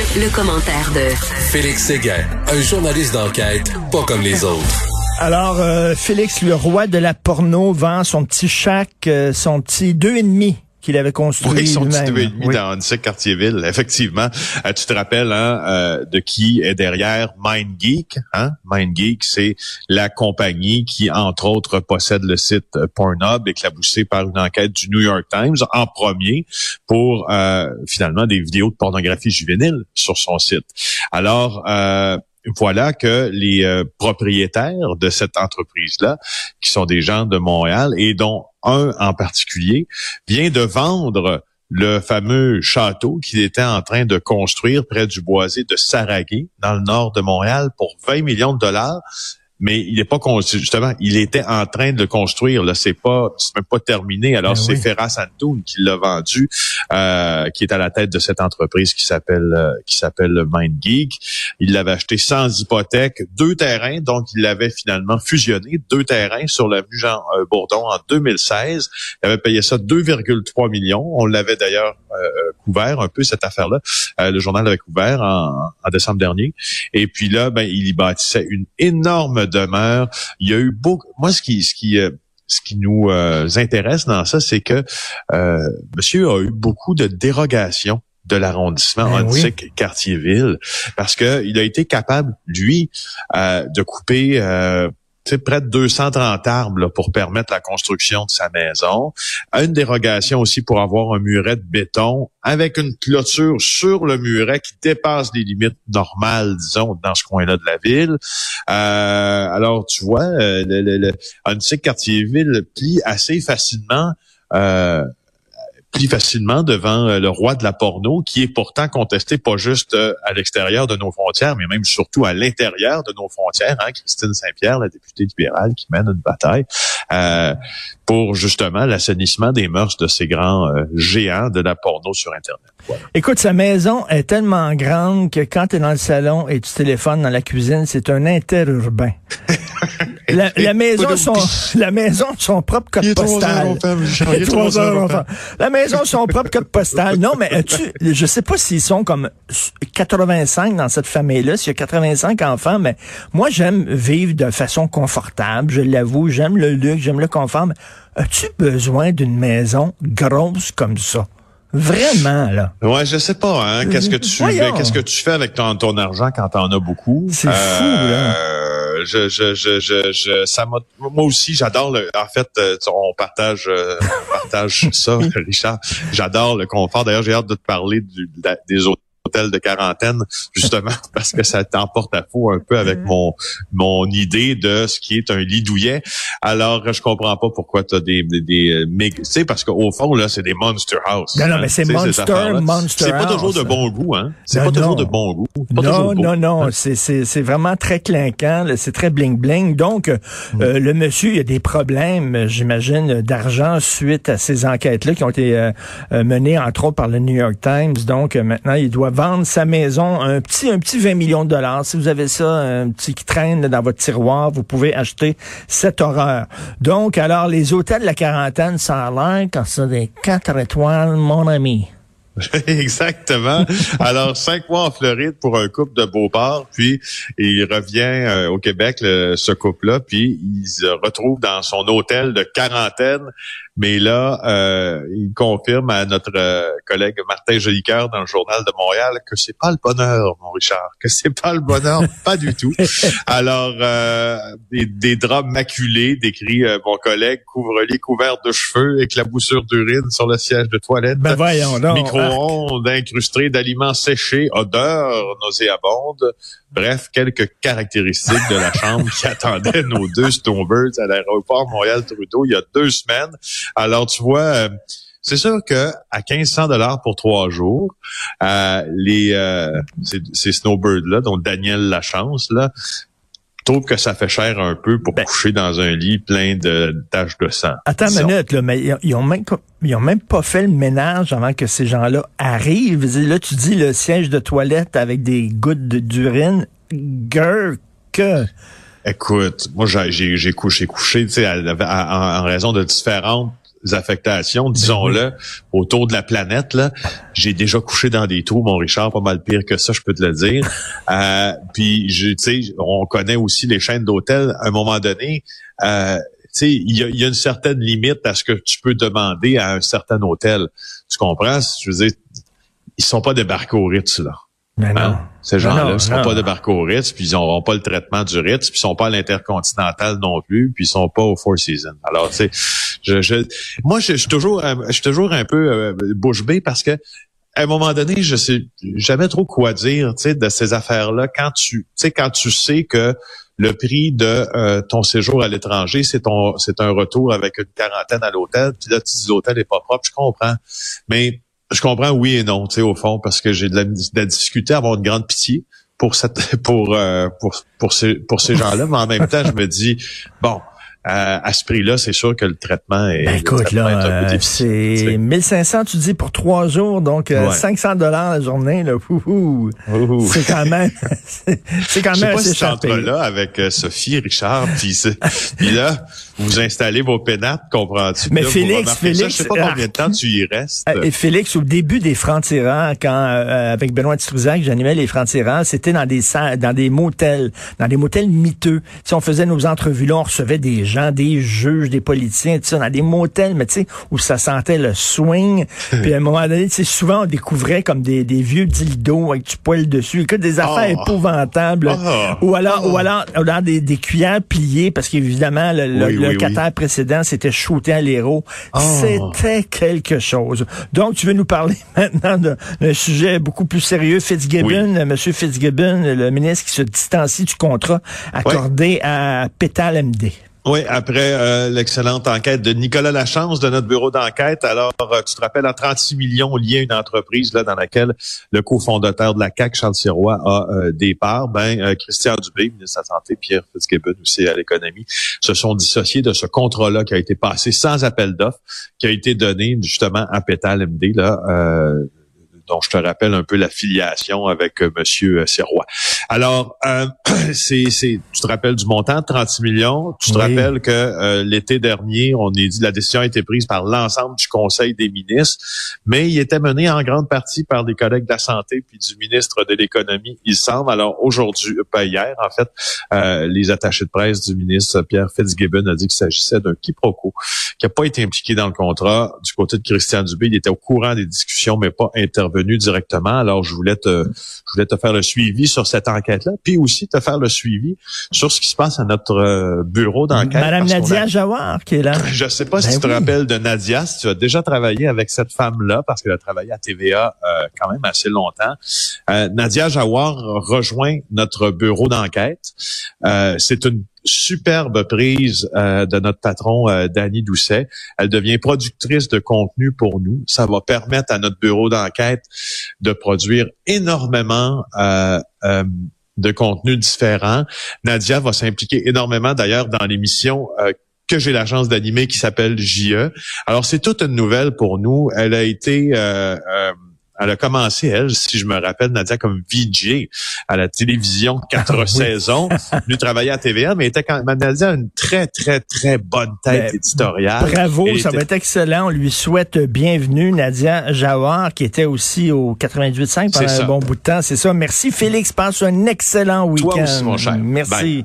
Le, commentaire de Félix Séguin, un journaliste d'enquête pas comme les autres. Alors, euh, Félix, le roi de la porno, vend son petit chac, euh, son petit deux et demi qu'il avait construit oui, son petit deux et demi Oui. dans Annecy Cartierville, effectivement. Euh, tu te rappelles hein, euh, de qui est derrière MindGeek hein? MindGeek, c'est la compagnie qui, entre autres, possède le site Pornhub, éclaboussé par une enquête du New York Times en premier pour euh, finalement des vidéos de pornographie juvénile sur son site. Alors, euh, voilà que les euh, propriétaires de cette entreprise-là, qui sont des gens de Montréal et dont un en particulier, vient de vendre le fameux château qu'il était en train de construire près du boisé de Saragué, dans le nord de Montréal, pour 20 millions de dollars. Mais il n'est pas justement, il était en train de le construire. Là, c'est pas, c'est même pas terminé. Alors, Ben c'est oui. Ferras Antoun qui l'a vendu, euh, qui est à la tête de cette entreprise qui s'appelle euh, qui s'appelle MindGeek. Il l'avait acheté sans hypothèque, deux terrains, donc il l'avait finalement fusionné, deux terrains sur l'avenue Jean euh, Bourdon en 2016. Il avait payé ça 2,3 millions. On l'avait d'ailleurs euh, euh, couvert un peu cette affaire-là. Euh, le journal l'avait couvert en, en décembre dernier. Et puis là, ben, il y bâtissait une énorme demeure. Il y a eu beaucoup. Moi, ce qui, ce qui, euh, ce qui nous euh, intéresse dans ça, c'est que euh, Monsieur a eu beaucoup de dérogations de l'arrondissement Ben oui. Antique Cartierville parce que il a été capable lui euh, de couper euh, près de 230 arbres là, pour permettre la construction de sa maison. Une dérogation aussi pour avoir un muret de béton avec une clôture sur le muret qui dépasse les limites normales, disons, dans ce coin-là de la ville. Euh, alors, tu vois, euh, le, le, le Antique Cartierville plie assez facilement euh, plie facilement devant euh, le roi de la porno, qui est pourtant contesté pas juste euh, à l'extérieur de nos frontières, mais même surtout à l'intérieur de nos frontières. Hein, Christine Saint-Pierre, la députée libérale, qui mène une bataille euh, pour justement l'assainissement des mœurs de ces grands euh, géants de la porno sur Internet. Voilà. Écoute, sa maison est tellement grande que quand tu es dans le salon et tu téléphones dans la cuisine, c'est un interurbain. la, la maison, son, la maison, son propre code postal. La maison, son propre code postal. Non, mais as-tu, je sais pas s'ils sont comme 85 dans cette famille-là, s'il y a 85 enfants, mais moi, j'aime vivre de façon confortable, je l'avoue, j'aime le luxe, j'aime le confort, mais as-tu besoin d'une maison grosse comme ça? Vraiment, là. Ouais, je sais pas. Hein, qu'est-ce que tu Voyons. qu'est-ce que tu fais avec ton, ton argent quand t'en as beaucoup? C'est fou, là. Euh, Je, je, je, je, je- ça m'a. Moi aussi, j'adore le. En fait, euh, on partage, euh, on partage ça, Richard. J'adore le confort. D'ailleurs, j'ai hâte de te parler du, de la- des hôtels de quarantaine, justement, parce que ça t'emporte à faux un peu avec Mm. mon mon idée de ce qui est un lit douillet. Alors, je comprends pas pourquoi tu as des des, des euh, tu sais parce qu'au fond là, c'est des monster house. Non, non, mais c'est monster, monster C'est pas toujours de bon goût, hein. C'est Non, pas toujours de bon goût. Non, non, non, c'est c'est c'est vraiment très clinquant, c'est très bling bling. Donc euh, euh, le monsieur, il a des problèmes, j'imagine, d'argent suite à ces enquêtes-là qui ont été euh, euh, menées entre autres par le New York Times. Donc euh, maintenant, il doit vendre sa maison, un petit un petit 20 millions de dollars. Si vous avez ça, un petit qui traîne dans votre tiroir, vous pouvez acheter cette horreur. Donc alors les hôtels de la quarantaine, ça a l'air quand c'est des quatre étoiles, mon ami. Exactement. Alors, cinq mois en Floride pour un couple de Beauport, puis il revient euh, au Québec, le- ce couple-là, puis il se retrouve dans son hôtel de quarantaine. Mais là, euh, il confirme à notre euh, collègue Martin Jolicoeur dans le journal de Montréal que c'est pas le bonheur, mon Richard, que c'est pas le bonheur, pas du tout. Alors, euh, des, des draps maculés, décrit euh, mon collègue, couvre-lit couvert de cheveux, éclaboussure d'urine sur le siège de toilette. Ben voyons. Micro-ondes incrustés d'aliments séchés, odeur nauséabonde. Bref, quelques caractéristiques de la chambre qui attendait nos deux Stonebirds à l'aéroport Montréal-Trudeau il y a deux semaines. Alors, tu vois, euh, c'est sûr que à 1500 dollars pour trois jours, euh, les euh, ces, ces Snowbirds-là, dont Daniel Lachance, là, trouve que ça fait cher un peu pour coucher dans un lit plein de taches de sang. Attends une minute, là, mais ils ont- même ils ont même pas fait le ménage avant que ces gens-là arrivent. Je Là, tu dis le siège de toilette avec des gouttes de- d'urine. Que. Écoute, moi j'ai j'ai j'ai couché couché, tu sais, en raison de différentes affectations, disons-le, autour de la planète. Là, j'ai déjà couché dans des trous, mon Richard, pas mal pire que ça, je peux te le dire. Euh, puis, tu sais, on connaît aussi les chaînes d'hôtels. À un moment donné, euh, tu sais, il y a, une certaine limite à ce que tu peux demander à un certain hôtel. Tu comprends? Je veux dire, ils sont pas débarqués au Ritz, là. Mais non. Hein? Ces gens-là, ils sont pas débarqués au Ritz, puis ils n'auront pas le traitement du Ritz, puis ils sont pas à l'Intercontinental non plus, puis ils sont pas au Four Seasons. Alors, tu sais, je, je, moi, je, suis toujours, je suis toujours un peu euh, bouche bée parce que à un moment donné, je sais jamais trop quoi dire, tu sais, de ces affaires-là quand tu, tu sais, quand tu sais que le prix de euh, ton séjour à l'étranger, c'est ton, c'est un retour avec une quarantaine à l'hôtel, puis là tu dis l'hôtel est pas propre, je comprends, mais je comprends oui et non, tu sais, au fond, parce que j'ai de la, de difficulté à avoir une grande pitié pour cette, pour, euh, pour, pour ces, pour ces gens-là, mais en même temps, je me dis, bon, à ce prix-là, c'est sûr que le traitement est. Ben écoute, là, euh, c'est 1500, tu dis, pour trois jours, donc 500 euh, dollars la journée, là. C'est quand même, c'est quand même assez pas si là avec euh, Sophie, Richard, puis là, vous installez vos pénates, comprends-tu? Mais Félix, Félix, je sais pas combien de temps tu y restes. Et Félix, au début des francs-tirants, quand avec Benoît Struzac, j'animais les francs-tirants, c'était dans des dans des motels, dans des motels miteux. Si on faisait nos entrevues là, on recevait des gens, des juges, des politiciens, tout ça, dans des motels, mais tu sais, où ça sentait le swing. Puis à un moment donné, tu sais, souvent on découvrait comme des, des vieux dildos avec du poil dessus. Écoute, des affaires oh. épouvantables. Oh. Ou alors, ou alors, ou alors des, des cuillères pliées, parce qu'évidemment, le, le, précédent, c'était shooté à l'héros. Oh. C'était quelque chose. Donc, tu veux nous parler maintenant d'un sujet beaucoup plus sérieux. Fitzgibbon, Monsieur Fitzgibbon, le ministre qui se distancie du contrat accordé à Pétal MD. Oui, après euh, l'excellente enquête de Nicolas Lachance de notre bureau d'enquête. Alors, euh, tu te rappelles, à 36 millions liés à une entreprise là dans laquelle le cofondateur de la CAC, Charles Sirois, a euh, des parts. Ben, Christian Dubé, ministre de la Santé, Pierre Fitzgibbon aussi à l'économie, se sont dissociés de ce contrat-là qui a été passé sans appel d'offres, qui a été donné justement à Pétal MD là dont je te rappelle un peu l'affiliation avec euh, Monsieur euh, Serrois. Alors, euh, c'est, c'est, tu te rappelles du montant, 36 millions? Tu te rappelles que l'été dernier, on est dit la décision a été prise par l'ensemble du Conseil des ministres, mais il était mené en grande partie par des collègues de la santé puis du ministre de l'économie, il semble. Alors aujourd'hui, pas hier, en fait, les attachés de presse du ministre Pierre Fitzgibbon a dit qu'il s'agissait d'un quiproquo qui n'a pas été impliqué dans le contrat. Du côté de Christian Dubé, il était au courant des discussions, mais pas intervenu directement. Alors, je voulais te, je voulais te faire le suivi sur cette enquête-là, puis aussi te faire le suivi sur ce qui se passe à notre euh, bureau d'enquête. Madame Nadia Jawar qui est là. Je sais pas si ben tu te rappelles de Nadia, si tu as déjà travaillé avec cette femme-là, parce qu'elle a travaillé à TVA euh, quand même assez longtemps. Euh, Nadia Jawar rejoint notre bureau d'enquête. c'est une superbe prise euh, de notre patron euh, Dany Doucet. Elle devient productrice de contenu pour nous. Ça va permettre à notre bureau d'enquête de produire énormément euh, euh de contenus différents. Nadia va s'impliquer énormément d'ailleurs dans l'émission que j'ai la chance d'animer qui s'appelle JE. Alors c'est toute une nouvelle pour nous. Elle a été elle a commencé, elle, si je me rappelle, Nadia, comme VJ à la télévision quatre ah saisons. Lui travailler à TVA, mais était quand même, Nadia a une très, très, très bonne tête ben, éditoriale. Bravo, ça va être excellent. On lui souhaite bienvenue, Nadia Jawar, qui était aussi au 98.5 pendant un bon bout de temps. C'est ça. Merci, Félix. Passe un excellent week-end. Toi aussi, mon cher. Merci.